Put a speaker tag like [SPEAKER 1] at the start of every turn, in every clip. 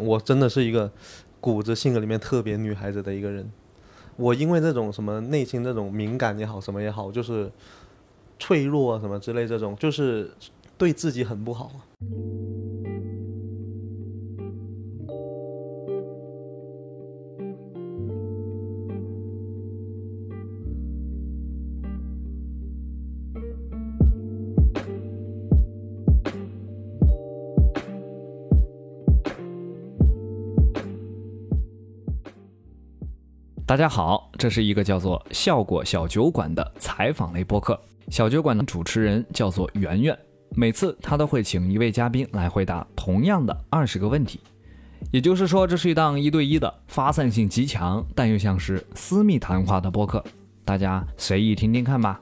[SPEAKER 1] 我真的是一个骨子性格里面特别女孩子的一个人。我因为这种什么内心这种敏感也好，什么也好，就是脆弱啊什么之类这种，就是对自己很不好。
[SPEAKER 2] 大家好，这是一个叫做“效果小酒馆”的采访类播客。小酒馆的主持人叫做圆圆，每次他都会请一位嘉宾来回答同样的二十个问题。也就是说，这是一档一对一的、发散性极强但又像是私密谈话的播客。大家随意听听看吧。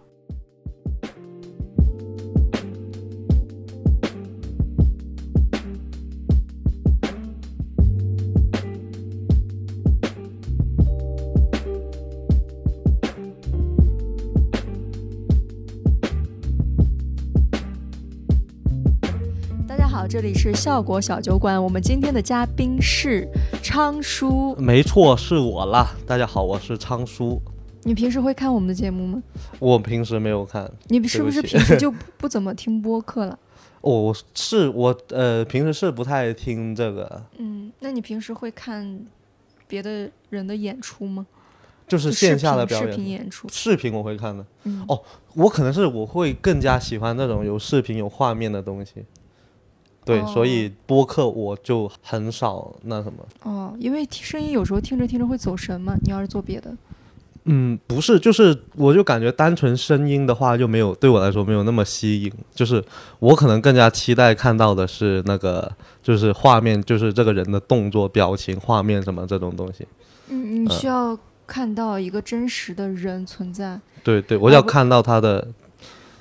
[SPEAKER 3] 这里是效果小酒馆，我们今天的嘉宾是昌叔。
[SPEAKER 1] 没错，是我啦。大家好，我是昌叔。
[SPEAKER 3] 你平时会看我们的节目吗？
[SPEAKER 1] 我平时没有看。
[SPEAKER 3] 你是不是平时就 不怎么听播客了？
[SPEAKER 1] 我是我呃，平时是不太听这个。
[SPEAKER 3] 嗯，那你平时会看别的人的演出吗？
[SPEAKER 1] 就是线下的表
[SPEAKER 3] 演，视频演出。
[SPEAKER 1] 视频我会看的。哦，我可能是我会更加喜欢那种有视频、有画面的东西。对，所以播客我就很少那什么。
[SPEAKER 3] 哦，因为声音有时候听着听着会走神嘛。你要是做别的，
[SPEAKER 1] 嗯，不是，就是我就感觉单纯声音的话就没有对我来说没有那么吸引。就是我可能更加期待看到的是那个，就是画面，就是这个人的动作、表情、画面什么这种东西。
[SPEAKER 3] 嗯，你需要看到一个真实的人存在。
[SPEAKER 1] 对对，我要看到他的，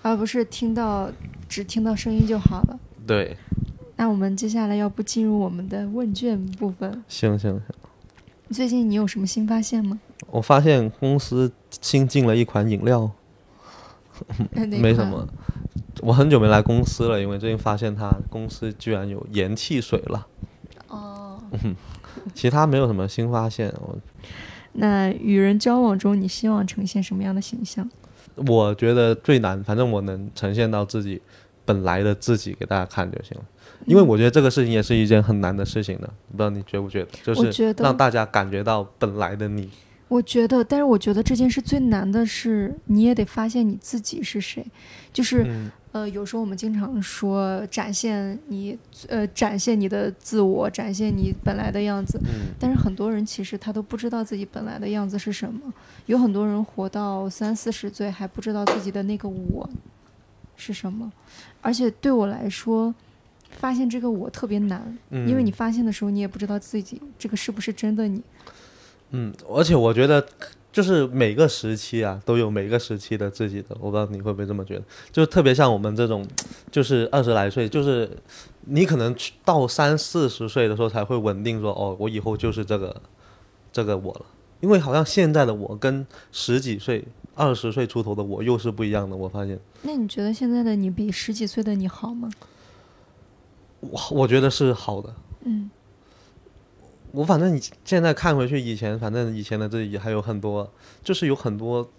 [SPEAKER 3] 而不是听到只听到声音就好了。
[SPEAKER 1] 对。
[SPEAKER 3] 那我们接下来要不进入我们的问卷部分？
[SPEAKER 1] 行行行。
[SPEAKER 3] 最近你有什么新发现吗？
[SPEAKER 1] 我发现公司新进了一款饮料，没什么。我很久没来公司了，因为最近发现他公司居然有盐汽水了。哦。其他没有什么新发现。我。
[SPEAKER 3] 那与人交往中，你希望呈现什么样的形象？
[SPEAKER 1] 我觉得最难，反正我能呈现到自己本来的自己给大家看就行了。因为我觉得这个事情也是一件很难的事情的，不知道你觉不觉得？就是让大家感觉到本来的你。
[SPEAKER 3] 我觉得，但是我觉得这件事最难的是，你也得发现你自己是谁。就是，呃，有时候我们经常说展现你，呃，展现你的自我，展现你本来的样子。嗯。但是很多人其实他都不知道自己本来的样子是什么。有很多人活到三四十岁还不知道自己的那个我是什么。而且对我来说。发现这个我特别难，因为你发现的时候，你也不知道自己这个是不是真的你。
[SPEAKER 1] 嗯，而且我觉得，就是每个时期啊，都有每个时期的自己的。我不知道你会不会这么觉得，就特别像我们这种，就是二十来岁，就是你可能到三四十岁的时候才会稳定说，哦，我以后就是这个这个我了。因为好像现在的我跟十几岁、二十岁出头的我又是不一样的。我发现。
[SPEAKER 3] 那你觉得现在的你比十几岁的你好吗？
[SPEAKER 1] 我我觉得是好的。嗯，我反正你现在看回去，以前反正以前的自己还有很多，就是有很多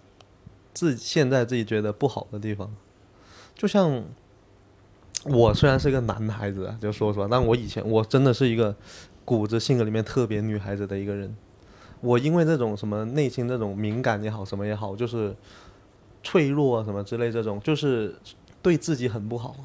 [SPEAKER 1] 自现在自己觉得不好的地方。就像我虽然是个男孩子啊，就说说，但我以前我真的是一个骨子性格里面特别女孩子的一个人。我因为这种什么内心这种敏感也好，什么也好，就是脆弱啊什么之类这种，就是对自己很不好。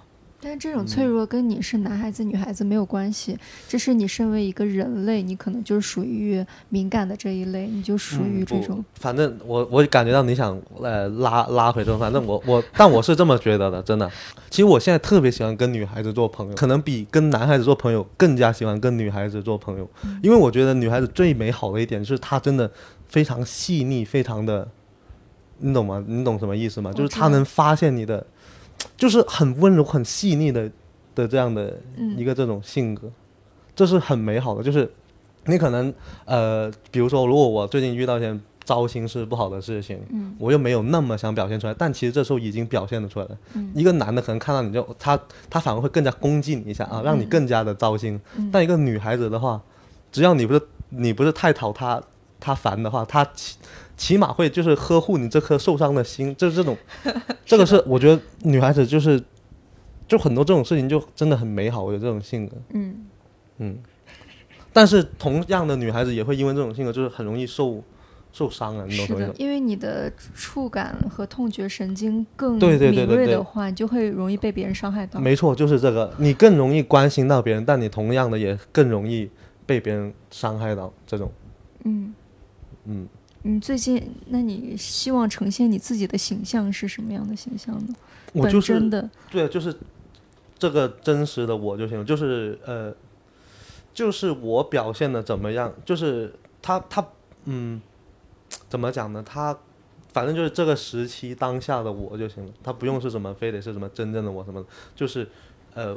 [SPEAKER 3] 但是这种脆弱跟你是男孩子女孩子没有关系，这是你身为一个人类，你可能就是属于敏感的这一类，你就属于这种。
[SPEAKER 1] 反正我我感觉到你想呃拉拉回这种，反正我我但我是这么觉得的，真的。其实我现在特别喜欢跟女孩子做朋友，可能比跟男孩子做朋友更加喜欢跟女孩子做朋友，因为我觉得女孩子最美好的一点是她真的非常细腻，非常的，你懂吗？你懂什么意思吗？就是她能发现你的。就是很温柔、很细腻的的这样的一个这种性格，这是很美好的。就是你可能呃，比如说，如果我最近遇到一些糟心事、不好的事情，我又没有那么想表现出来，但其实这时候已经表现的出来了。一个男的可能看到你就他他反而会更加攻击你一下啊，让你更加的糟心。但一个女孩子的话，只要你不是你不是太讨他他烦的话，他起起码会就是呵护你这颗受伤的心，就是这种，这个是我觉得女孩子就是就很多这种事情就真的很美好，我觉得这种性格，
[SPEAKER 3] 嗯
[SPEAKER 1] 嗯。但是同样的女孩子也会因为这种性格，就是很容易受受伤啊，你懂什么意思？，
[SPEAKER 3] 是的因为你的触感和痛觉神经更敏锐的话，你就会容易被别人伤害到。
[SPEAKER 1] 没错，就是这个，你更容易关心到别人，但你同样的也更容易被别人伤害到。这种，
[SPEAKER 3] 嗯，
[SPEAKER 1] 嗯，
[SPEAKER 3] 你最近，那你希望呈现你自己的形象是什么样的形象呢？
[SPEAKER 1] 我就是
[SPEAKER 3] 真的，
[SPEAKER 1] 对，就是这个真实的我就行了，就是呃，就是我表现的怎么样，就是他他嗯，怎么讲呢？他反正就是这个时期当下的我就行了，他不用是什么，非得是什么真正的我什么的，就是呃，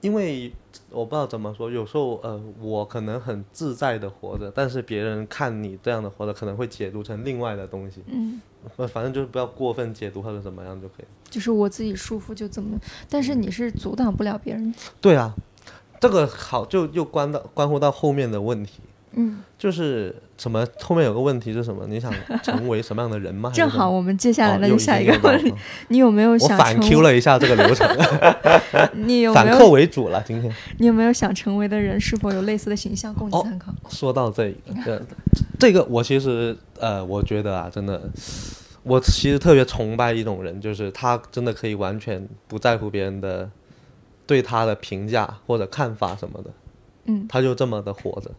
[SPEAKER 1] 因为我不知道怎么说，有时候呃，我可能很自在的活着，但是别人看你这样的活着，可能会解读成另外的东西，
[SPEAKER 3] 嗯，
[SPEAKER 1] 呃，反正就是不要过分解读或者怎么样就可以。
[SPEAKER 3] 就是我自己舒服就怎么，但是你是阻挡不了别人。
[SPEAKER 1] 对啊，这个好就又关到关乎到后面的问题，
[SPEAKER 3] 嗯，
[SPEAKER 1] 就是什么后面有个问题是什么？你想成为什么样的人吗？
[SPEAKER 3] 正好我们接下来
[SPEAKER 1] 哦又
[SPEAKER 3] 那就下一个问题，你有没有
[SPEAKER 1] 我反 Q 了一下这个流程，
[SPEAKER 3] 你有
[SPEAKER 1] 反客为主了。今天
[SPEAKER 3] 你有没有想成为的人是否有类似的形象供你
[SPEAKER 1] 哦
[SPEAKER 3] 参考？
[SPEAKER 1] 说到这个，这这个我其实呃，我觉得啊，真的，我其实特别崇拜一种人，就是他真的可以完全不在乎别人的对他的评价或者看法什么的。
[SPEAKER 3] 嗯
[SPEAKER 1] 他就这么的活着。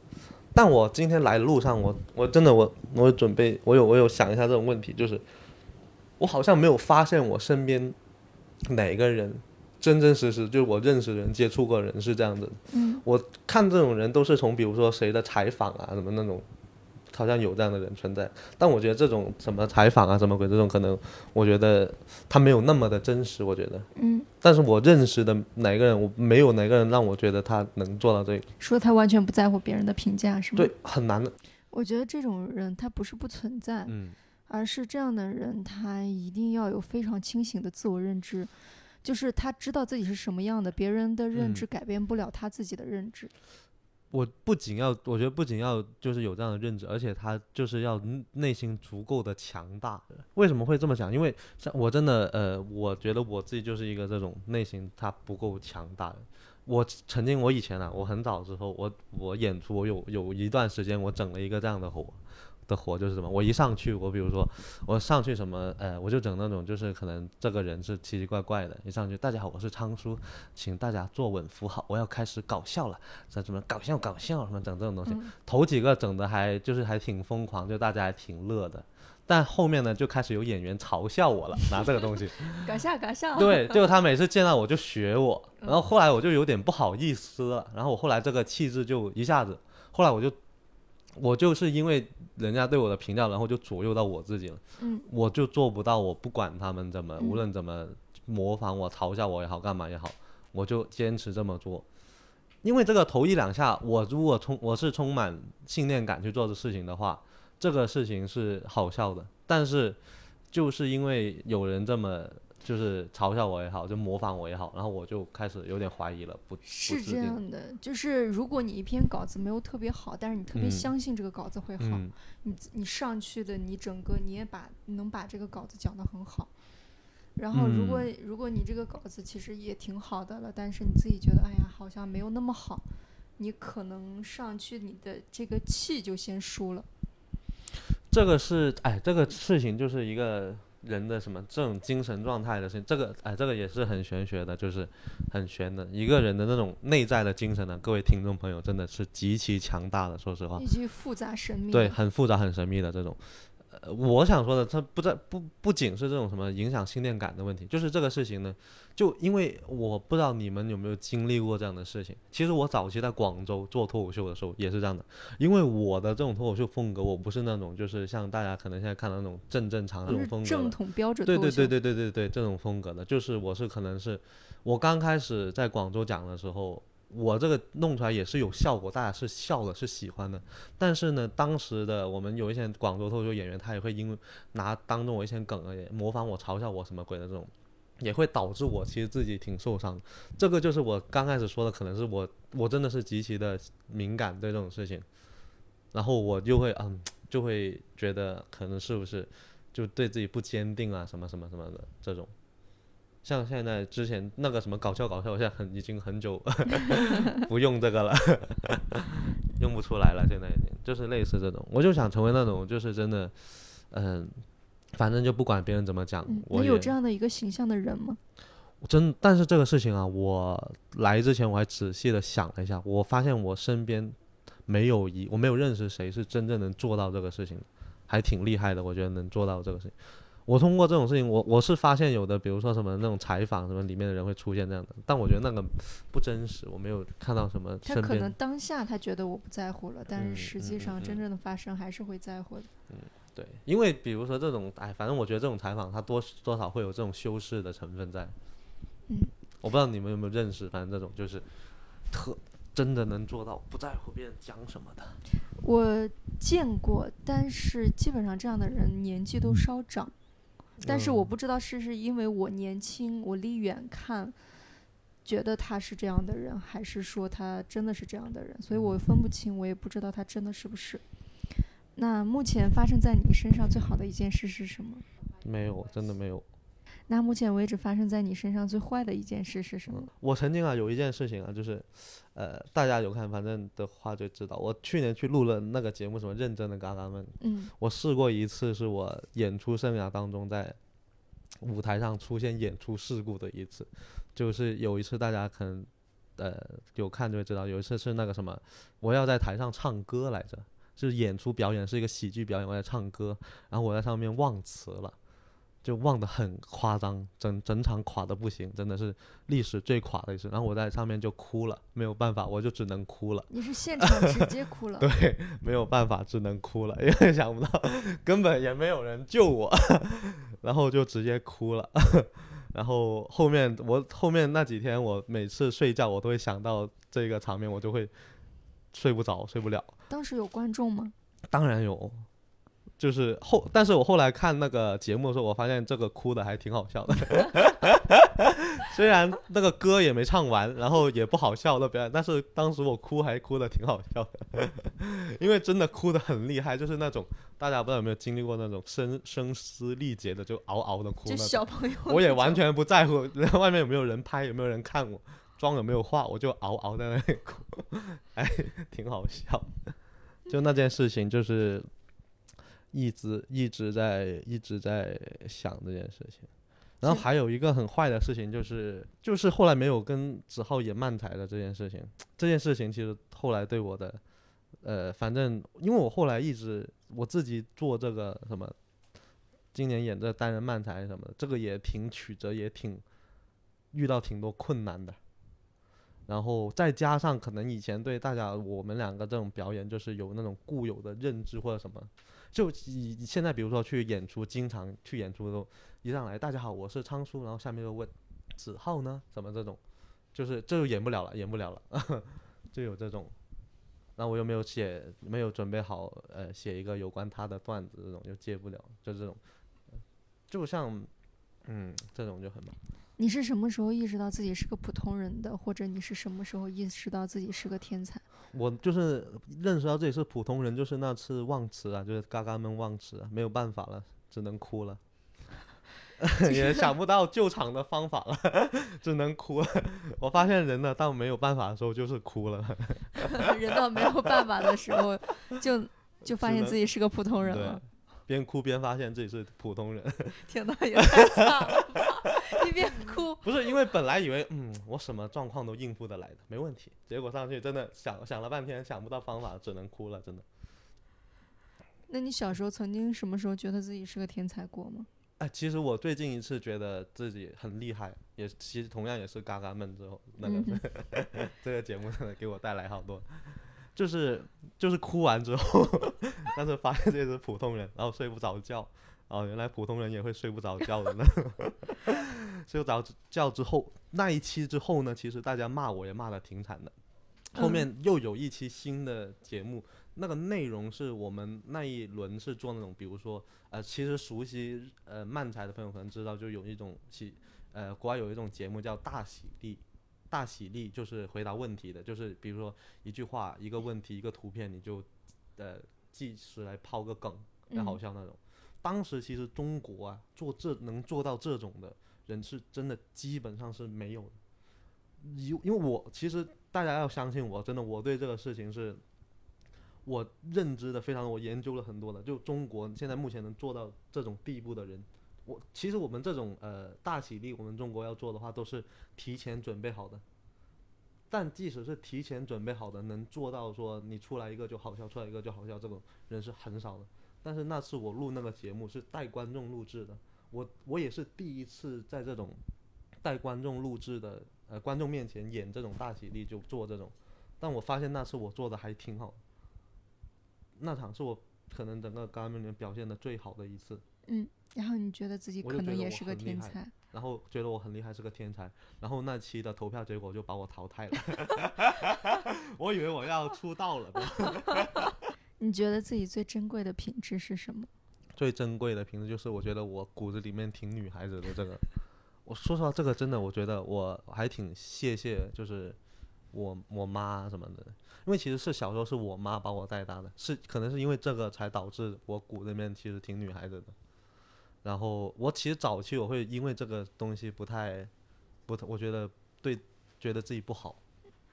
[SPEAKER 1] 但我今天来的路上，我我真的我我准备，我有我有想一下这种问题，就是我好像没有发现我身边哪个人真真实实就是我认识的人接触过的人是这样子。
[SPEAKER 3] 嗯
[SPEAKER 1] 我看这种人都是从比如说谁的采访啊什么那种，好像有这样的人存在。但我觉得这种什么采访啊什么鬼这种，可能我觉得他没有那么的真实，我觉得。
[SPEAKER 3] 嗯，
[SPEAKER 1] 但是我认识的哪个人，我没有哪个人让我觉得他能做到这个。
[SPEAKER 3] 说他完全不在乎别人的评价是吗？
[SPEAKER 1] 对，，很难的。
[SPEAKER 3] 我觉得这种人他不是不存在，
[SPEAKER 1] 嗯
[SPEAKER 3] 而是这样的人他一定要有非常清醒的自我认知，就是他知道自己是什么样的，别人的认
[SPEAKER 1] 嗯
[SPEAKER 3] 知改变不了他自己的认知。
[SPEAKER 1] 我不仅要，我觉得不仅要就是有这样的认知，而且他就是要内心足够的强大。为什么会这么想？因为像我真的呃，我觉得我自己就是一个这种内心他不够强大的。我曾经我以前啊，我很早之后，我我演出，我有有一段时间我整了一个这样的活。的活就是什么？我一上去，我比如说我上去什么，呃，我就整那种就是可能这个人是奇奇怪怪的，一上去大家好，我是仓叔，请大家坐稳扶好，我要开始搞笑了，这什么搞笑搞笑什么整这种东西，
[SPEAKER 3] 嗯
[SPEAKER 1] 头几个整的还就是还挺疯狂，就大家还挺乐的，但后面呢就开始有演员嘲笑我了，拿这个东西，
[SPEAKER 3] 搞笑搞笑。
[SPEAKER 1] 对，就他每次见到我就学我，然后后来我就有点不好意思了，然后我后来这个气质就一下子，后来我就我就是因为人家对我的评价，然后就左右到我自己了，
[SPEAKER 3] 嗯
[SPEAKER 1] 我就做不到，我不管他们怎么，
[SPEAKER 3] 嗯
[SPEAKER 1] 无论怎么模仿我、嘲笑我也好，干嘛也好，我就坚持这么做。因为这个头一两下，我如果充我是充满信念感去做这事情的话，这个事情是好笑的。但是就是因为有人这么就是嘲笑我也好，就模仿我也好，然后我就开始有点怀疑了，不不
[SPEAKER 3] 是这样的，就是如果你一篇稿子没有特别好，但是你特别
[SPEAKER 1] 嗯
[SPEAKER 3] 相信这个稿子会好，
[SPEAKER 1] 嗯，
[SPEAKER 3] 你你上去的你整个你也把能把这个稿子讲得很好。然后如果、
[SPEAKER 1] 嗯
[SPEAKER 3] 如果你这个稿子其实也挺好的了，但是你自己觉得哎呀好像没有那么好，你可能上去你的这个气就先输了。
[SPEAKER 1] 这个是哎，这个事情就是一个人的什么这种精神状态的事情，这个哎，这个也是很玄学的，就是很玄的一个人的那种内在的精神呢，各位听众朋友真的是极其强大的，说实话
[SPEAKER 3] 以，及复杂神秘。
[SPEAKER 1] 对，，很复杂很神秘的这种。呃，我想说的，它不在不不仅是这种什么影响信念感的问题，就是这个事情呢，就因为我不知道你们有没有经历过这样的事情。其实我早期在广州做脱口秀的时候也是这样的，因为我的这种脱口秀风格，我不是那种就是像大家可能现在看到那种正正常的那种风格。
[SPEAKER 3] 正统标准。
[SPEAKER 1] 对对对对对对对，这种风格的，就是我是可能是我刚开始在广州讲的时候，我这个弄出来也是有效果，大家是笑的，是喜欢的。但是呢，当时的我们有一些广州脱口秀演员，他也会因为拿当中我一些梗而也模仿我、嘲笑我什么鬼的这种。也会导致我其实自己挺受伤的。这个就是我刚开始说的，可能是我我真的是极其的敏感对这种事情，然后我就会嗯就会觉得可能是不是就对自己不坚定啊什么什么什么的这种。像现在之前那个什么搞笑搞笑，我现在很已经很久 不用这个了，用不出来了。现在已经就是类似这种，我就想成为那种就是真的，嗯、反正就不管别人怎么讲，
[SPEAKER 3] 嗯，
[SPEAKER 1] 我
[SPEAKER 3] 你有这样的一个形象的人吗？
[SPEAKER 1] 真，但是这个事情啊，我来之前我还仔细的想了一下，我发现我身边没有一，我没有认识谁是真正能做到这个事情的，还挺厉害的，我觉得能做到这个事情。我通过这种事情，我我是发现有的，比如说什么那种采访什么里面的人会出现这样的，但我觉得那个不真实，我没有看到什么
[SPEAKER 3] 他可能当下他觉得我不在乎了，但
[SPEAKER 1] 嗯
[SPEAKER 3] 是实际上真正的发生还是会在乎的。
[SPEAKER 1] 对，因为比如说这种，哎，反正我觉得这种采访它多多少会有这种修饰的成分在。
[SPEAKER 3] 嗯，
[SPEAKER 1] 我不知道你们有没有认识，反正这种就是特真的能做到不在乎别人讲什么的。
[SPEAKER 3] 我见过，但是基本上这样的人年纪都稍长，但是我
[SPEAKER 1] 嗯
[SPEAKER 3] 不知道是是因为我年轻，我离远看。觉得他是这样的人，还是说他真的是这样的人？所以我分不清，我也不知道他真的是不是。那目前发生在你身上最好的一件事是什么？
[SPEAKER 1] 没有，真的没有。
[SPEAKER 3] 那目前为止发生在你身上最坏的一件事是什么？
[SPEAKER 1] 我曾经啊有一件事情啊，就是，呃，大家有看反正的话就知道，我去年去录了那个节目，什么认真的嘎嘎们，
[SPEAKER 3] 嗯
[SPEAKER 1] 我试过一次，是我演出生涯当中在舞台上出现演出事故的一次，就是有一次大家可能呃有看就会知道，有一次是那个什么，我要在台上唱歌来着，就是演出表演是一个喜剧表演，我在唱歌，然后我在上面忘词了。就忘得很夸张，整整场垮的不行，真的是历史最垮的一次。然后我在上面就哭了，没有办法，我就只能哭了。
[SPEAKER 3] 你是现场直接哭了？
[SPEAKER 1] 对，没有办法，只能哭了，因为想不到根本也没有人救我，然后就直接哭了。然后后面我后面那几天，我每次睡觉我都会想到这个场面，我就会睡不着，睡不了。
[SPEAKER 3] 当时有观众吗？
[SPEAKER 1] 当然有，就是后，但是我后来看那个节目的时候，我发现这个哭的还挺好笑的。虽然那个歌也没唱完，然后也不好笑的表演，但是当时我哭还哭的挺好笑的，因为真的哭的很厉害，就是那种大家不知道有没有经历过那种声声嘶力竭的，就嗷嗷的哭。
[SPEAKER 3] 小朋友，
[SPEAKER 1] 我也完全不在乎 外面有没有人拍，有没有人看我，妆有没有化，我就嗷嗷在那里哭，还 挺好笑。就那件事情，就是一直一直在一直在想这件事情。然后还有一个很坏的事情，就是就是后来没有跟子浩演漫才的这件事情。这件事情其实后来对我的，呃，反正因为我后来一直我自己做这个什么，今年演这单人漫才什么的，这个也挺曲折，也挺遇到挺多困难的。然后再加上可能以前对大家我们两个这种表演就是有那种固有的认知或者什么，就以现在比如说去演出，经常去演出的时候，一上来大家好，我是仓叔，然后下面就问子浩呢，什么这种，就是这就演不了了，演不了了，就有这种。那我又没有写，没有准备好，呃，写一个有关他的段子，这种就接不了，就这种，就像，嗯，这种就很忙。
[SPEAKER 3] 你是什么时候意识到自己是个普通人的，或者你是什么时候意识到自己是个天才？
[SPEAKER 1] 我就是认识到自己是普通人，就是那次忘词啊，就是嘎嘎们忘词啊，没有办法了，只能哭了，也想不到救场的方法了，只能哭了。我发现人呢，到没有办法的时候就是哭了。
[SPEAKER 3] 人到没有办法的时候，就就发现自己是个普通人了。，
[SPEAKER 1] 边哭边发现自己是普通人，
[SPEAKER 3] 听到，也太惨！一边哭，
[SPEAKER 1] 不是因为本来以为嗯我什么状况都应付得来的，没问题，结果上去真的想想了半天想不到方法，只能哭了，真的。
[SPEAKER 3] 那你小时候曾经什么时候觉得自己是个天才过吗？
[SPEAKER 1] 哎，其实我最近一次觉得自己很厉害，也其实同样也是嘎嘎闷之后那个、
[SPEAKER 3] 嗯
[SPEAKER 1] 这个节目真的给我带来好多，就是就是哭完之后，但是发现自己是普通人，然后睡不着觉，哦，原来普通人也会睡不着觉的呢。睡不着觉之后，那一期之后呢，其实大家骂我也骂的挺惨的。后
[SPEAKER 3] 嗯
[SPEAKER 1] 面又有一期新的节目，那个内容是我们那一轮是做那种，比如说呃，其实熟悉呃漫才的朋友可能知道，就有一种喜呃，国外有一种节目叫大喜力，大喜力就是回答问题的，就是比如说一句话、一个问题、一个图片，你就呃即时来抛个梗，来好笑那种。当时其实中国啊，做这能做到这种的人是真的基本上是没有的。因因为我其实大家要相信我，真的我对这个事情是，我认知的非常，我研究了很多的。就中国现在目前能做到这种地步的人，我其实我们这种呃大喜力，我们中国要做的话，都是提前准备好的。但即使是提前准备好的，能做到说你出来一个就好笑，出来一个就好笑，这种人是很少的。但是那次我录那个节目是带观众录制的，我我也是第一次在这种带观众录制的呃观众面前演这种大喜力就做这种，但我发现那次我做的还挺好，那场是我可能整个干面里面表现的最好的一次。
[SPEAKER 3] 嗯，然后你觉得自己可能也是个天才，
[SPEAKER 1] 然后觉得我很厉害，是个天才。然后那期的投票结果就把我淘汰了，我以为我要出道了呢。
[SPEAKER 3] 你觉得自己最珍贵的品质是什么？
[SPEAKER 1] 最珍贵的品质就是我觉得我骨子里面挺女孩子的这个。我说实话，这个真的，我觉得我还挺谢谢，就是我我妈什么的，因为其实是小时候是我妈把我带大的，是可能是因为这个才导致我骨子里面其实挺女孩子的。然后我其实早期我会因为这个东西不太不，我觉得对觉得自己不好，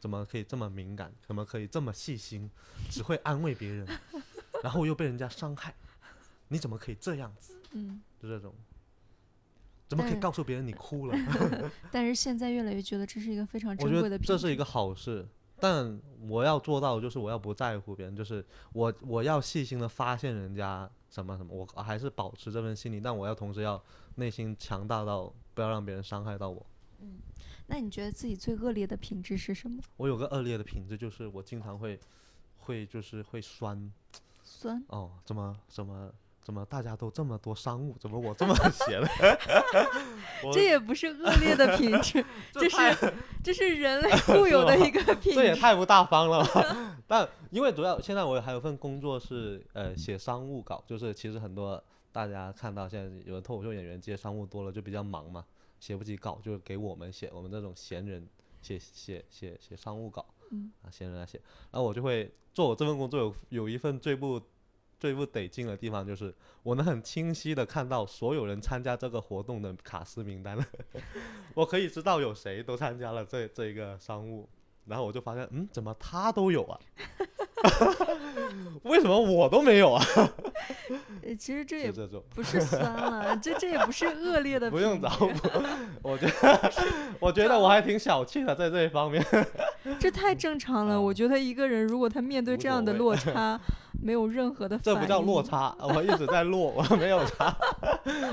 [SPEAKER 1] 怎么可以这么敏感，怎么可以这么细心，只会安慰别人，然后又被人家伤害，你怎么可以这样子？
[SPEAKER 3] 嗯，
[SPEAKER 1] 就这种，怎么可以告诉别人你哭了？
[SPEAKER 3] 但是现在越来越觉得这是一个非常珍贵的。
[SPEAKER 1] 这是一个好事，但我要做到的就是我要不在乎别人，就是我我要细心的发现人家什么什么，我还是保持这份心理，但我要同时要内心强大到不要让别人伤害到我。
[SPEAKER 3] 那你觉得自己最恶劣的品质是什么？
[SPEAKER 1] 我有个恶劣的品质，就是我经常会会就是会酸
[SPEAKER 3] 酸。
[SPEAKER 1] 哦，怎么怎么怎么大家都这么多商务，怎么我这么 闲？呢
[SPEAKER 3] 这也不是恶劣的品质，这是这是人类固有的一个品质
[SPEAKER 1] 这也。太不大方了吧！但因为主要现在我还有份工作是呃写商务稿，就是其实很多大家看到现在有的脱口秀演员接商务多了就比较忙嘛，写不起稿就是给我们写，我们这种闲人写写写写商务稿，
[SPEAKER 3] 嗯
[SPEAKER 1] 啊闲人来写，然后我就会做我这份工作有有一份最不。最不得劲的地方就是，我能很清晰的看到所有人参加这个活动的卡司名单，我可以知道有谁都参加了这这一个商务，然后我就发现，嗯，怎么他都有啊？为什么我都没有啊？
[SPEAKER 3] 呃其实这也不是酸了，这这也不是恶劣的。
[SPEAKER 1] 不用找我，我觉得，我觉得我还挺小气的，在这一方面。
[SPEAKER 3] 这太正常了。
[SPEAKER 1] 啊
[SPEAKER 3] 我觉得一个人如果他面对这样的落差，没有任何的
[SPEAKER 1] 这不叫落。
[SPEAKER 3] 差，
[SPEAKER 1] 我一直在落，我没有差，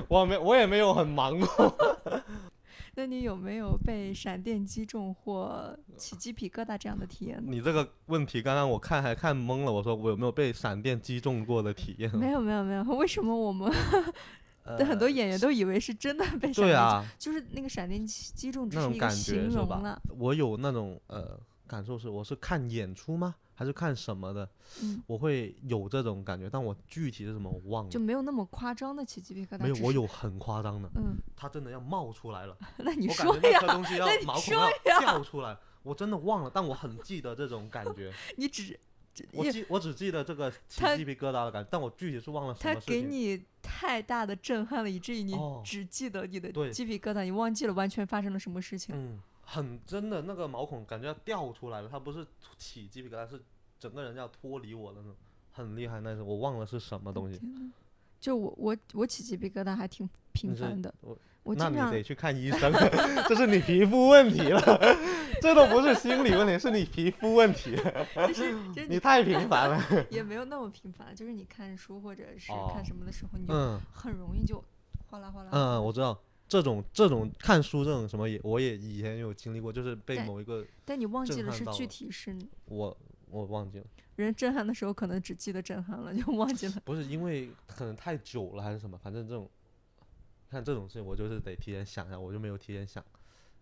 [SPEAKER 1] 我没，我也没有很忙过。
[SPEAKER 3] 那你有没有被闪电击中或起鸡皮疙瘩这样的体验呢？
[SPEAKER 1] 你这个问题，刚刚我看还看懵了，我说我有没有被闪电击中过的体验？
[SPEAKER 3] 没有没有没有，为什么我们
[SPEAKER 1] 呃
[SPEAKER 3] 的很多演员都以为是真的被闪电击？
[SPEAKER 1] 对啊，
[SPEAKER 3] 就是那个闪电击击中只
[SPEAKER 1] 那
[SPEAKER 3] 是一个形容了。？
[SPEAKER 1] 我有那种呃感受是，我是看演出吗？还是看什么的？
[SPEAKER 3] 嗯，
[SPEAKER 1] 我会有这种感觉，但我具体是什么我忘了。
[SPEAKER 3] 就没有那么夸张的起鸡皮疙瘩。
[SPEAKER 1] 没有，我有很夸张的，
[SPEAKER 3] 嗯，
[SPEAKER 1] 它真的要冒出来了。
[SPEAKER 3] 那你
[SPEAKER 1] 我感
[SPEAKER 3] 说呀
[SPEAKER 1] 觉那颗，东西 要
[SPEAKER 3] 那你
[SPEAKER 1] 毛孔
[SPEAKER 3] 说
[SPEAKER 1] 要掉出来，我真的忘了，但我很记得这种感觉。
[SPEAKER 3] 你只
[SPEAKER 1] 我记，我只记得这个起鸡皮疙瘩的感觉，但我具体是忘了什
[SPEAKER 3] 他
[SPEAKER 1] 么事情。
[SPEAKER 3] 给你太大的震撼了，以至于你
[SPEAKER 1] 哦
[SPEAKER 3] 只记得你的
[SPEAKER 1] 对
[SPEAKER 3] 鸡皮疙瘩，你忘记了完全发生了什么事情。
[SPEAKER 1] 嗯，很真的那个毛孔感觉要掉出来了，它不是起鸡皮疙瘩，是整个人要脱离我的那种，很厉害。那是我忘了是什么东西。
[SPEAKER 3] 就我我我起鸡皮疙瘩还挺频繁的，
[SPEAKER 1] 我那你得去看医生，这是你皮肤问题了，这都不是心理问题，是你皮肤问题，
[SPEAKER 3] 就是就是
[SPEAKER 1] 你太频繁了。
[SPEAKER 3] 也没有那么频繁，就是你看书或者是
[SPEAKER 1] 哦
[SPEAKER 3] 看什么的时候，你就
[SPEAKER 1] 嗯
[SPEAKER 3] 很容易就哗啦哗啦。
[SPEAKER 1] 嗯，我知道这种这种看书这种什么也我也以前有经历过，就是被某一个
[SPEAKER 3] 但你忘记了是具体是
[SPEAKER 1] 我我忘记了，
[SPEAKER 3] 人震撼的时候，可能只记得震撼了，就忘记了。
[SPEAKER 1] 不是因为可能太久了还是什么，反正这种看这种事情我就是得提前想一下，我就没有提前想，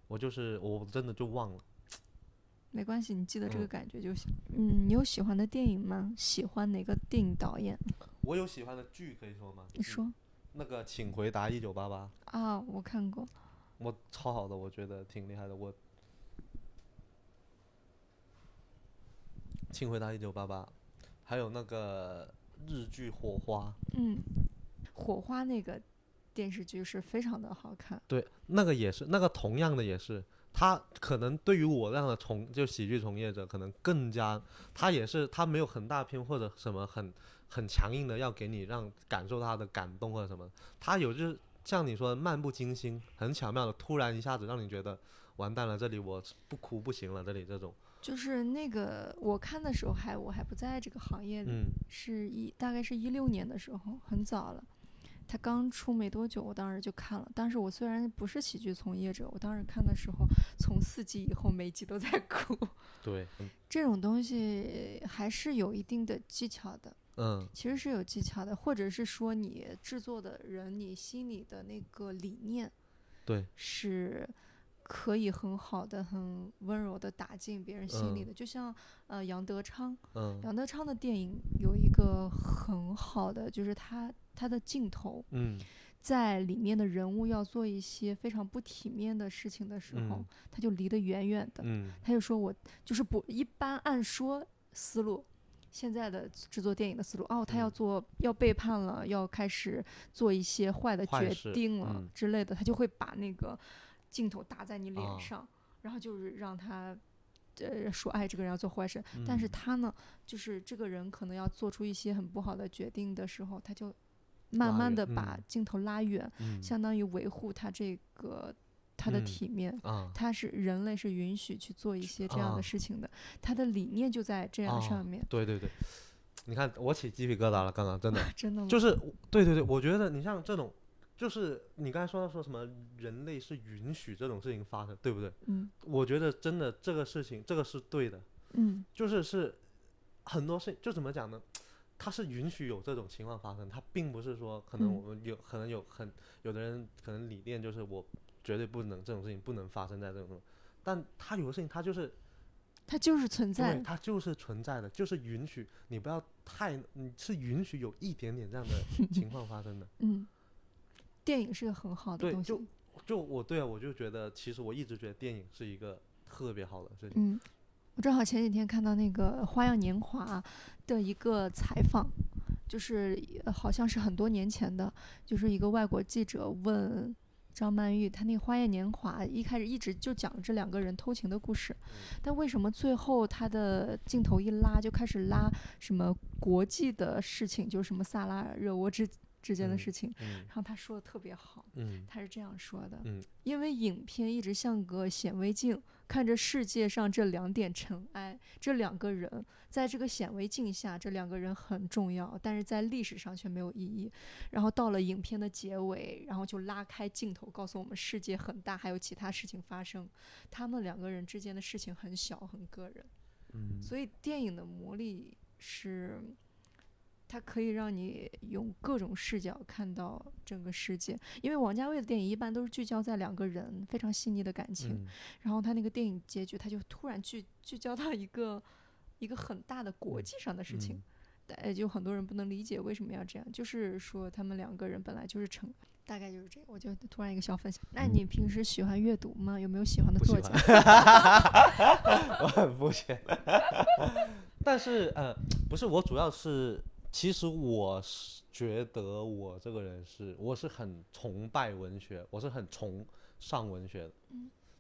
[SPEAKER 1] 我就是我真的就忘了。
[SPEAKER 3] 没关系，你记得这个
[SPEAKER 1] 嗯
[SPEAKER 3] 感觉就行。嗯，你有喜欢的电影吗？喜欢哪个电影导演？
[SPEAKER 1] 我有喜欢的剧可以说吗？
[SPEAKER 3] 你说
[SPEAKER 1] 那个，请回答一九八八。
[SPEAKER 3] 啊，我看过。
[SPEAKER 1] 我超好的，我觉得挺厉害的。我，请回答一九八八，还有那个日剧《火花》，
[SPEAKER 3] 嗯，火花那个电视剧是非常的好看。
[SPEAKER 1] 对，那个也是，那个同样的也是，他可能对于我这样的从就喜剧从业者，可能更加，他也是他没有很大片或者什么很很强硬的要给你让感受他的感动或者什么，他有就是像你说的漫不经心，很巧妙的突然一下子让你觉得完蛋了，这里我不哭不行了，这里这种，
[SPEAKER 3] 就是那个我看的时候还我还不在这个行业里，
[SPEAKER 1] 嗯
[SPEAKER 3] 是一大概是一六年的时候，很早了。他刚出没多久，我当时就看了。但是我虽然不是喜剧从业者，我当时看的时候，从四集以后每集都在哭。
[SPEAKER 1] 对，嗯
[SPEAKER 3] 这种东西还是有一定的技巧的，
[SPEAKER 1] 嗯
[SPEAKER 3] 其实是有技巧的，或者是说你制作的人，你心里的那个理念
[SPEAKER 1] 对，
[SPEAKER 3] 是可以很好的、很温柔的打进别人心里
[SPEAKER 1] 嗯
[SPEAKER 3] 的。就像呃杨德昌，
[SPEAKER 1] 嗯
[SPEAKER 3] 杨德昌的电影有一个很好的，就是他他的镜头
[SPEAKER 1] 嗯
[SPEAKER 3] 在里面的人物要做一些非常不体面的事情的时候，
[SPEAKER 1] 嗯
[SPEAKER 3] 他就离得远远的。
[SPEAKER 1] 嗯
[SPEAKER 3] 他就说我就是不一般按说思路。现在的制作电影的思路，哦，他要
[SPEAKER 1] 嗯。
[SPEAKER 3] 做，要背叛了，要开始做一些坏的决定了、
[SPEAKER 1] 嗯。
[SPEAKER 3] 之类的，他就会把那个镜头打在你脸
[SPEAKER 1] 啊。
[SPEAKER 3] 上，然后就是让他，呃，说，哎，这个人要做坏事，但是。
[SPEAKER 1] 嗯
[SPEAKER 3] 他呢，就是这个人可能要做出一些很不好的决定的时候，他就慢慢的把
[SPEAKER 1] 嗯。
[SPEAKER 3] 镜头拉远，
[SPEAKER 1] 嗯。
[SPEAKER 3] 相当于维护他这个他的
[SPEAKER 1] 嗯
[SPEAKER 3] 体面。
[SPEAKER 1] 啊
[SPEAKER 3] 他是人类是允许去做一些这样
[SPEAKER 1] 啊
[SPEAKER 3] 的事情的，他的理念就在这样
[SPEAKER 1] 啊
[SPEAKER 3] 上面。
[SPEAKER 1] 对对对，你看我起鸡皮疙瘩了，刚刚 真的。
[SPEAKER 3] 真的吗？
[SPEAKER 1] 就是对对对，我觉得你像这种，就是你刚才说到说什么人类是允许这种事情发生，对不对？
[SPEAKER 3] 嗯
[SPEAKER 1] 我觉得真的这个事情，这个是对的，
[SPEAKER 3] 嗯
[SPEAKER 1] 就是是很多事就怎么讲呢？它是允许有这种情况发生，它并不是说可能
[SPEAKER 3] 嗯
[SPEAKER 1] 我们有、可能有很有的人可能理念就是我绝对不能这种事情不能发生在这种，但他有的事情他就是
[SPEAKER 3] 他就是存在
[SPEAKER 1] 对，。它就是存在的，就是允许你不要太，你是允许有一点点这样的 情况发生的。
[SPEAKER 3] 嗯，电影是个很好的东西。
[SPEAKER 1] 就就我对啊，我就觉得，其实我一直觉得电影是一个特别好的事情。
[SPEAKER 3] 嗯，我正好前几天看到那个《花样年华》的一个采访，就是呃好像是很多年前的，就是一个外国记者问张曼玉，她那个《花样年华》一开始一直就讲这两个人偷情的故事，但为什么最后她的镜头一拉就开始拉什么国际的事情，就是什么萨拉热窝之之间的
[SPEAKER 1] 嗯
[SPEAKER 3] 事情？
[SPEAKER 1] 嗯
[SPEAKER 3] 然后他说的特别好，
[SPEAKER 1] 嗯
[SPEAKER 3] 他是这样说的：
[SPEAKER 1] 嗯
[SPEAKER 3] 因为影片一直像个显微镜，看着世界上这两点尘埃，这两个人在这个显微镜下，这两个人很重要，但是在历史上却没有意义。然后到了影片的结尾，然后就拉开镜头，告诉我们世界很大，还有其他事情发生，他们两个人之间的事情很小，很个人。
[SPEAKER 1] 嗯
[SPEAKER 3] 所以电影的魔力是，它可以让你用各种视角看到整个世界。因为王家卫的电影一般都是聚焦在两个人非常细腻的感情，
[SPEAKER 1] 嗯
[SPEAKER 3] 然后他那个电影结局，他就突然聚聚焦到一个一个很大的国
[SPEAKER 1] 嗯
[SPEAKER 3] 际上的事情
[SPEAKER 1] 嗯。
[SPEAKER 3] 呃，就很多人不能理解为什么要这样，就是说他们两个人本来就是成，大概就是这样。我就突然一个小分享。那你平时喜欢阅读吗？有没有喜欢的作家？
[SPEAKER 1] 我很肤浅。但是呃，不是我主要是，其实我是觉得我这个人是，我是很崇拜文学，我是很崇尚文学的。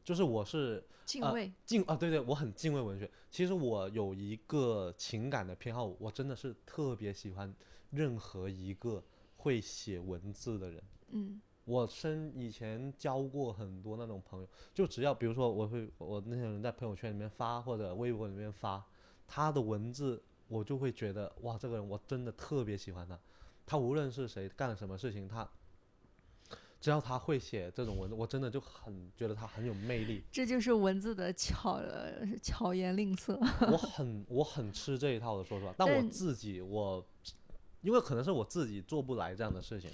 [SPEAKER 1] 就是我是呃
[SPEAKER 3] 敬畏。
[SPEAKER 1] 敬啊，对对，我很敬畏文学。其实我有一个情感的偏好，我真的是特别喜欢任何一个会写文字的人。
[SPEAKER 3] 嗯
[SPEAKER 1] 我身以前交过很多那种朋友，就只要比如说我会我那些人在朋友圈里面发或者微博里面发他的文字，我就会觉得哇，这个人我真的特别喜欢他。他无论是谁干了什么事情，他只要他会写这种文字，我真的就很觉得他很有魅力。
[SPEAKER 3] 这就是文字的巧呃巧言令色。
[SPEAKER 1] 我很我很吃这一套的，说实话。但我自己我，因为可能是我自己做不来这样的事情。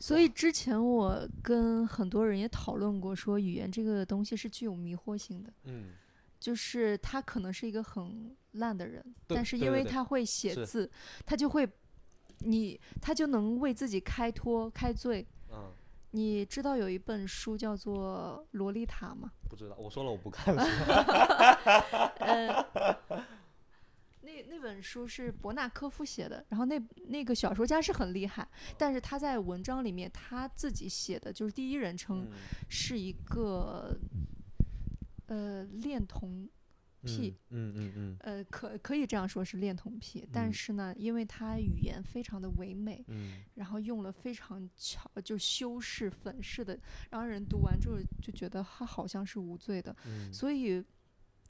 [SPEAKER 3] 所以之前我跟很多人也讨论过，说语言这个东西是具有迷惑性的，
[SPEAKER 1] 嗯，
[SPEAKER 3] 就是他可能是一个很烂的人，但是因为他会写
[SPEAKER 1] 是
[SPEAKER 3] 字，他就会，你他就能为自己开脱开罪。
[SPEAKER 1] 嗯
[SPEAKER 3] 你知道有一本书叫做《洛丽塔》吗？
[SPEAKER 1] 不知道，我说了我不看书。
[SPEAKER 3] 呃，那那本书是伯纳科夫写的，然后那那个小说家是很厉害，但是他在文章里面他自己写的就是第一人称，
[SPEAKER 1] 嗯
[SPEAKER 3] 是一个呃恋童癖，
[SPEAKER 1] 嗯嗯嗯
[SPEAKER 3] 呃可可以这样说是恋童癖，但
[SPEAKER 1] 嗯。
[SPEAKER 3] 是呢，因为他语言非常的唯美，
[SPEAKER 1] 嗯。
[SPEAKER 3] 然后用了非常巧就修饰粉饰的，让人读完之后就觉得他好像是无罪的，
[SPEAKER 1] 嗯。
[SPEAKER 3] 所以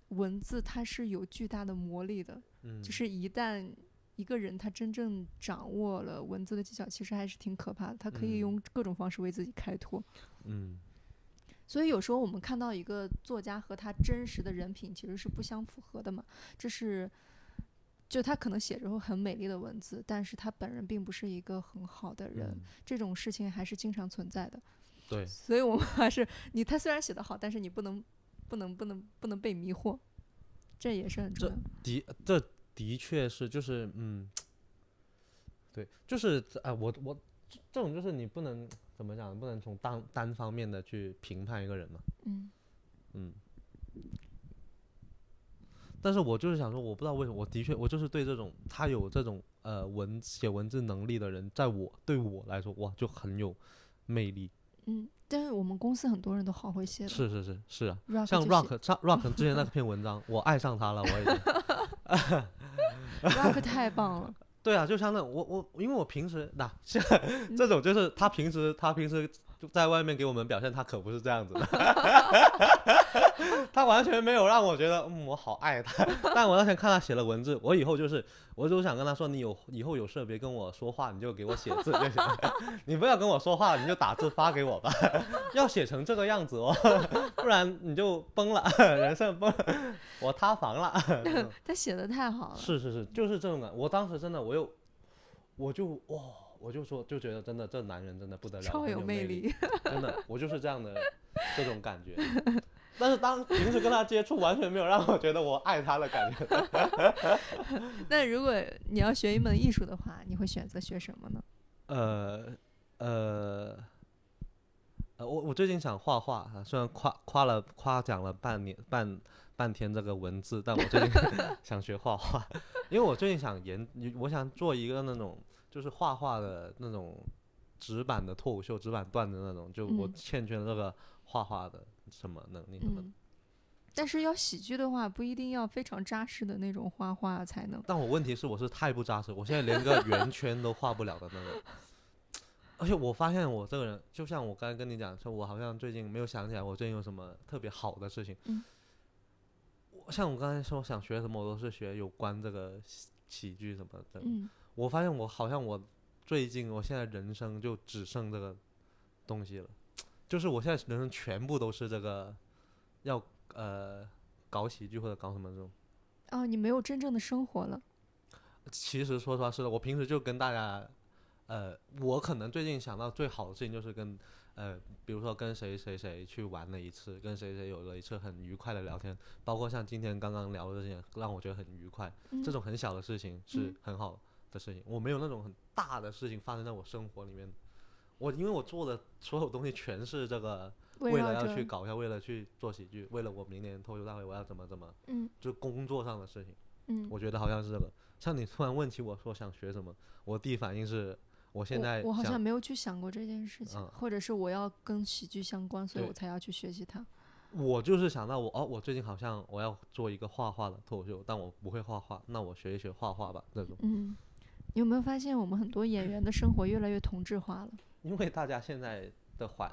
[SPEAKER 3] 文字它是有巨大的魔力的，
[SPEAKER 1] 嗯，
[SPEAKER 3] 就是一旦一个人他真正掌握了文字的技巧，其实还是挺可怕的。他可以
[SPEAKER 1] 嗯。
[SPEAKER 3] 用各种方式为自己开脱。
[SPEAKER 1] 嗯
[SPEAKER 3] 所以有时候我们看到一个作家和他真实的人品其实是不相符合的嘛，这是。就他可能写着很美丽的文字，但是他本人并不是一个很好的人，
[SPEAKER 1] 嗯
[SPEAKER 3] 这种事情还是经常存在的。
[SPEAKER 1] 对，
[SPEAKER 3] 所以我们还是你，他虽然写得好，但是你不能不能不能不能被迷惑，这也是很重要的。
[SPEAKER 1] 的确是就是嗯，对，就是啊、我我这这种就是你不能 怎么讲，不能从单单方面的去评判一个人嘛，
[SPEAKER 3] 嗯
[SPEAKER 1] 嗯。但是我就是想说，我不知道为什么，我的确，我就是对这种他有这种呃文写文字能力的人，在我对我来说，哇，就很有魅力。
[SPEAKER 3] 嗯，但是我们公司很多人都好会写的，
[SPEAKER 1] 是是是是啊
[SPEAKER 3] ，Rock
[SPEAKER 1] 像 Rock 上 Rock 之前那篇文章，我爱上他了，我已经。
[SPEAKER 3] Rock 太棒了，
[SPEAKER 1] 对啊，就像那我我，因为我平时那、像这种就是他平时他平时就在外面给我们表现，他可不是这样子的，他完全没有让我觉得嗯我好爱他。但我那天看他写了文字，我以后就是我就想跟他说，你有以后有事别跟我说话，你就给我写字就行了，你不要跟我说话，你就打字发给我吧，要写成这个样子哦，不然你就崩了，人生崩了，我塌房了。
[SPEAKER 3] 他写的太好了。
[SPEAKER 1] 是是是，就是这种感。我当时真的，我又，我就哇，我就说，就觉得真的这男人真的不得了，
[SPEAKER 3] 超有
[SPEAKER 1] 魅
[SPEAKER 3] 力，
[SPEAKER 1] 真的，我就是这样的这种感觉。但是当平时跟他接触，完全没有让我觉得我爱他的感觉。
[SPEAKER 3] 那如果你要学一门艺术的话，你会选择学什么呢？
[SPEAKER 1] 呃呃呃，我我最近想画画啊，虽然夸夸了夸奖了半年半半天这个文字，但我最近想学画画，因为我最近想研，我想做一个那种就是画画的那种纸板的脱口秀、纸板段子那种，就我
[SPEAKER 3] 嗯
[SPEAKER 1] 欠缺那个画画的什么能力什么
[SPEAKER 3] 但是要喜剧的话，不一定要非常扎实的那种画画才能。
[SPEAKER 1] 但我问题是我是太不扎实，我现在连个圆圈都画不了的那种。而且我发现我这个人，就像我刚才跟你讲，说我好像最近没有想起来我最近有什么特别好的事情。
[SPEAKER 3] 嗯。
[SPEAKER 1] 我像我刚才说想学什么，我都是学有关这个喜喜剧什么的。
[SPEAKER 3] 嗯
[SPEAKER 1] 我发现我好像我最近我现在人生就只剩这个东西了，就是我现在人生全部都是这个要呃搞喜剧或者搞什么这种。
[SPEAKER 3] 哦，你没有真正的生活了。
[SPEAKER 1] 其实说实话是的，我平时就跟大家，呃，我可能最近想到最好的事情就是跟，呃，比如说跟谁谁谁去玩了一次，跟谁谁有了一次很愉快的聊天，包括像今天刚刚聊的这些，让我觉得很愉快。
[SPEAKER 3] 嗯
[SPEAKER 1] 这种很小的事情是
[SPEAKER 3] 嗯
[SPEAKER 1] 很好的事情，我没有那种很大的事情发生在我生活里面。我因为我做的所有东西全是这个，为了要去搞笑，为了去做喜剧，为了我明年脱口秀大会我要怎么怎么，
[SPEAKER 3] 嗯
[SPEAKER 1] 就工作上的事情。
[SPEAKER 3] 嗯，
[SPEAKER 1] 我觉得好像是这个。像你突然问起我说想学什么，我第一反应是我现在
[SPEAKER 3] 我我好像没有去想过这件事情，
[SPEAKER 1] 嗯
[SPEAKER 3] 或者是我要跟喜剧相关，所以我才要去学习它。
[SPEAKER 1] 我就是想到我哦，我最近好像我要做一个画画的脱口秀，但我不会画画，那我学一学画画吧。这种，
[SPEAKER 3] 嗯，你有没有发现我们很多演员的生活越来越同质化了？
[SPEAKER 1] 因为大家现在的环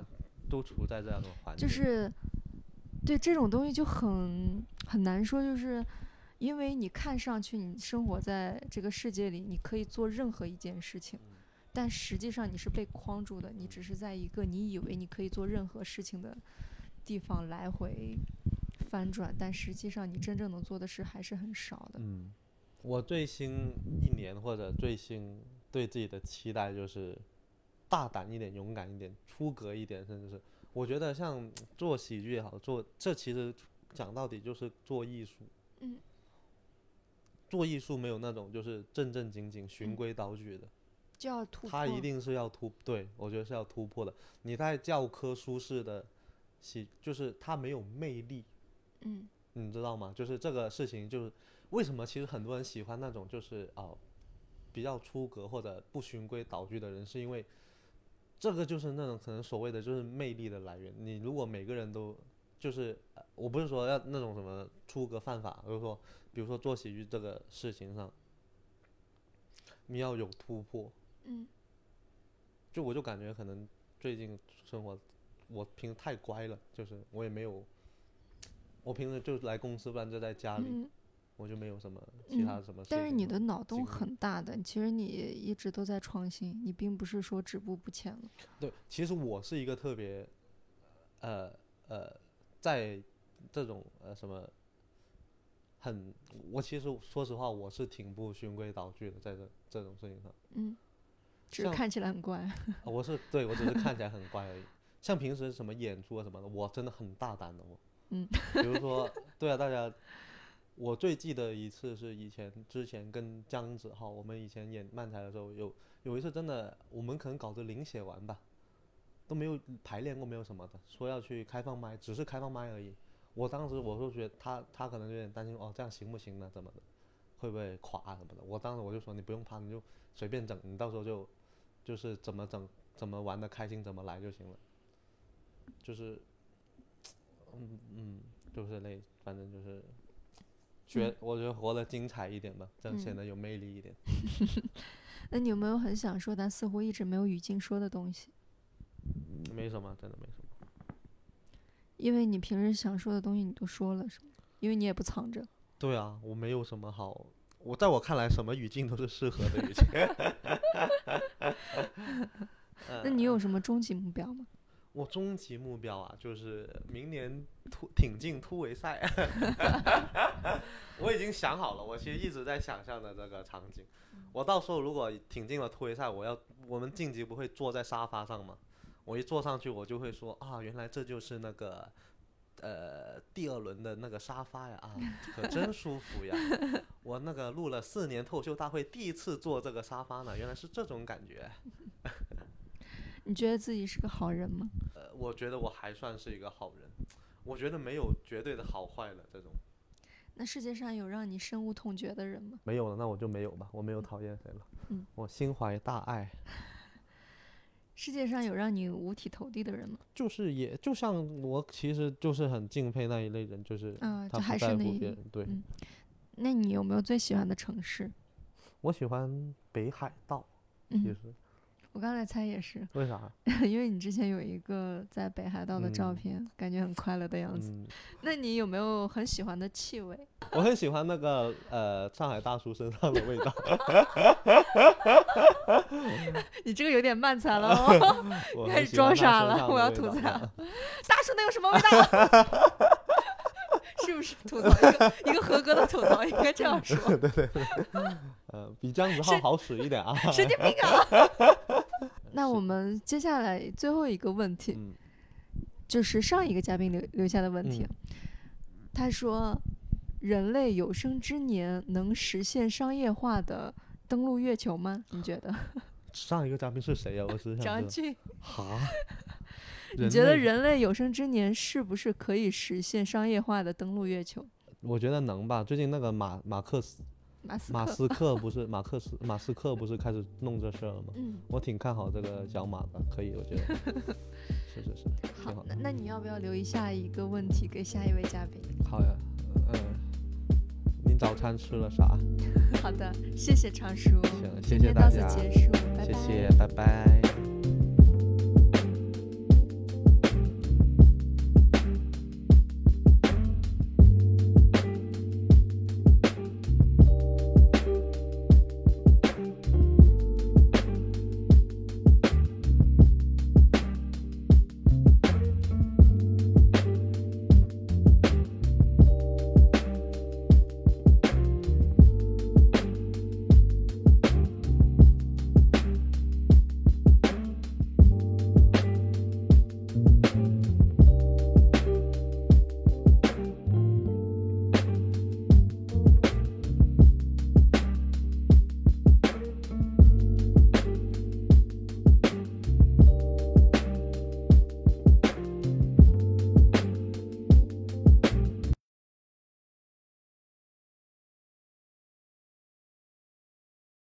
[SPEAKER 1] 都处在这样的环境，
[SPEAKER 3] 就是对这种东西就很很难说，就是因为你看上去你生活在这个世界里，你可以做任何一件事情，但实际上你是被框住的，你只是在一个你以为你可以做任何事情的地方来回翻转，但实际上你真正能做的事还是很少的。
[SPEAKER 1] 嗯，我最新一年或者最新对自己的期待就是大胆一点、勇敢一点、出格一点，甚至是我觉得像做喜剧也好，做这其实讲到底就是做艺术。
[SPEAKER 3] 嗯。
[SPEAKER 1] 做艺术没有那种就是正正经经、循
[SPEAKER 3] 嗯
[SPEAKER 1] 规蹈矩的，
[SPEAKER 3] 就要突破。
[SPEAKER 1] 他一定是要突，对我觉得是要突破的。你在教科书式的喜，就是他没有魅力，
[SPEAKER 3] 嗯
[SPEAKER 1] 你知道吗？就是这个事情，就是为什么其实很多人喜欢那种就是哦、比较出格或者不循规蹈矩的人，是因为这个就是那种可能所谓的就是魅力的来源。你如果每个人都就是，呃我不是说要那种什么出格犯法，而是说比如说做喜剧这个事情上，你要有突破。
[SPEAKER 3] 嗯
[SPEAKER 1] 就我就感觉可能最近生活，我平时太乖了，就是我也没有，我平时就来公司，不然就在家里，
[SPEAKER 3] 嗯，
[SPEAKER 1] 我就没有什么其他什么。
[SPEAKER 3] 但是你的脑洞很大的，其实你一直都在创新，你并不是说止步不前了。
[SPEAKER 1] 对，其实我是一个特别，呃呃，在这种呃什么，很，我其实说实话，我是挺不循规蹈矩的，在这这种事情上。
[SPEAKER 3] 嗯，只是看起来很乖。
[SPEAKER 1] 啊我是对我只是看起来很乖而已。像平时什么演出啊什么的，我真的很大胆的我。
[SPEAKER 3] 嗯。
[SPEAKER 1] 比如说，对啊，大家，我最记得一次是以前之前跟姜子浩，我们以前演漫才的时候，有有一次真的，我们可能搞得临写完吧，都没有排练过，没有什么的，说要去开放麦，只是开放麦而已。我当时我就觉得他他可能有点担心，哦，这样行不行呢？怎么的，会不会垮什么的？我当时我就说你不用怕，你就随便整，你到时候就就是怎么整，怎么玩的开心怎么来就行了。就是，嗯嗯，就是那，反正就是，觉、我觉得活得精彩一点吧，这样显得有魅力一点。
[SPEAKER 3] 那你有没有很想说，但似乎一直没有语境说的东西？
[SPEAKER 1] 没什么，真的没什么。
[SPEAKER 3] 因为你平时想说的东西你都说了，是吗？因为你也不藏着。
[SPEAKER 1] 对啊，我没有什么好，我在我看来，什么语境都是适合的语境。
[SPEAKER 3] 那你有什么终极目标吗？
[SPEAKER 1] 我终极目标啊，就是明年突挺进突围赛。我已经想好了，我其实一直在想象的这个场景。我到时候如果挺进了突围赛，我要我们晋级不会坐在沙发上吗？我一坐上去，我就会说啊，原来这就是那个呃第二轮的那个沙发呀啊，可真 舒服呀！我那个录了四年脱口秀大会，第一次坐这个沙发呢，原来是这种感觉。
[SPEAKER 3] 你觉得自己是个好人吗？
[SPEAKER 1] 呃，我觉得我还算是一个好人，我觉得没有绝对的好坏了，这种
[SPEAKER 3] 那世界上有让你深恶痛绝的人吗？
[SPEAKER 1] 没有了，那我就没有吧，我没有讨厌谁了，
[SPEAKER 3] 嗯
[SPEAKER 1] 我心怀大爱，
[SPEAKER 3] 世界上有让你五体投地的人吗？
[SPEAKER 1] 就是也就像我其实就是很敬佩那一类人，就是
[SPEAKER 3] 啊，
[SPEAKER 1] 他
[SPEAKER 3] 还是那一
[SPEAKER 1] 在乎别人，对、
[SPEAKER 3] 嗯那你有没有最喜欢的城市？
[SPEAKER 1] 我喜欢北海道，其
[SPEAKER 3] 嗯，
[SPEAKER 1] 实
[SPEAKER 3] 我刚才猜也是，
[SPEAKER 1] 为啥？
[SPEAKER 3] 因为你之前有一个在北海道的照
[SPEAKER 1] 嗯
[SPEAKER 3] 片，感觉很快乐的样子。
[SPEAKER 1] 嗯，
[SPEAKER 3] 那你有没有很喜欢的气味？
[SPEAKER 1] 我很喜欢那个呃上海大叔身上的味道，
[SPEAKER 3] 你这个有点慢才了哦，
[SPEAKER 1] 我
[SPEAKER 3] 开始装傻了我要吐槽大叔能有什么味道？是不是吐槽一个一个合格的吐槽应该这样说？
[SPEAKER 1] 对对对呃，比姜子浩好使一点啊，
[SPEAKER 3] 神经病啊！那我们接下来最后一个问题，
[SPEAKER 1] 嗯
[SPEAKER 3] 就是上一个嘉宾留留下的问题。
[SPEAKER 1] 嗯
[SPEAKER 3] 他说：“人类有生之年能实现商业化的登陆月球吗？你觉得？”
[SPEAKER 1] 上一个嘉宾是谁呀、我是
[SPEAKER 3] 张。俊，
[SPEAKER 1] 哈？
[SPEAKER 3] 你觉得人类有生之年是不是可以实现商业化的登陆月球？
[SPEAKER 1] 我觉得能吧。最近那个马马克思
[SPEAKER 3] 马斯克，
[SPEAKER 1] 马斯克不是马克思马斯克不是开始弄这事儿了吗？
[SPEAKER 3] 嗯，
[SPEAKER 1] 我挺看好这个小马的，可以，我觉得 是是是，挺好，
[SPEAKER 3] 好那那你要不要留一下一个问题给下一位嘉宾？
[SPEAKER 1] 好呀，嗯、您早餐吃了啥？
[SPEAKER 3] 好的，谢谢常叔，
[SPEAKER 1] 行，谢
[SPEAKER 3] 今天到此
[SPEAKER 1] 谢大家，
[SPEAKER 3] 结束，拜拜。
[SPEAKER 1] 谢谢，拜拜。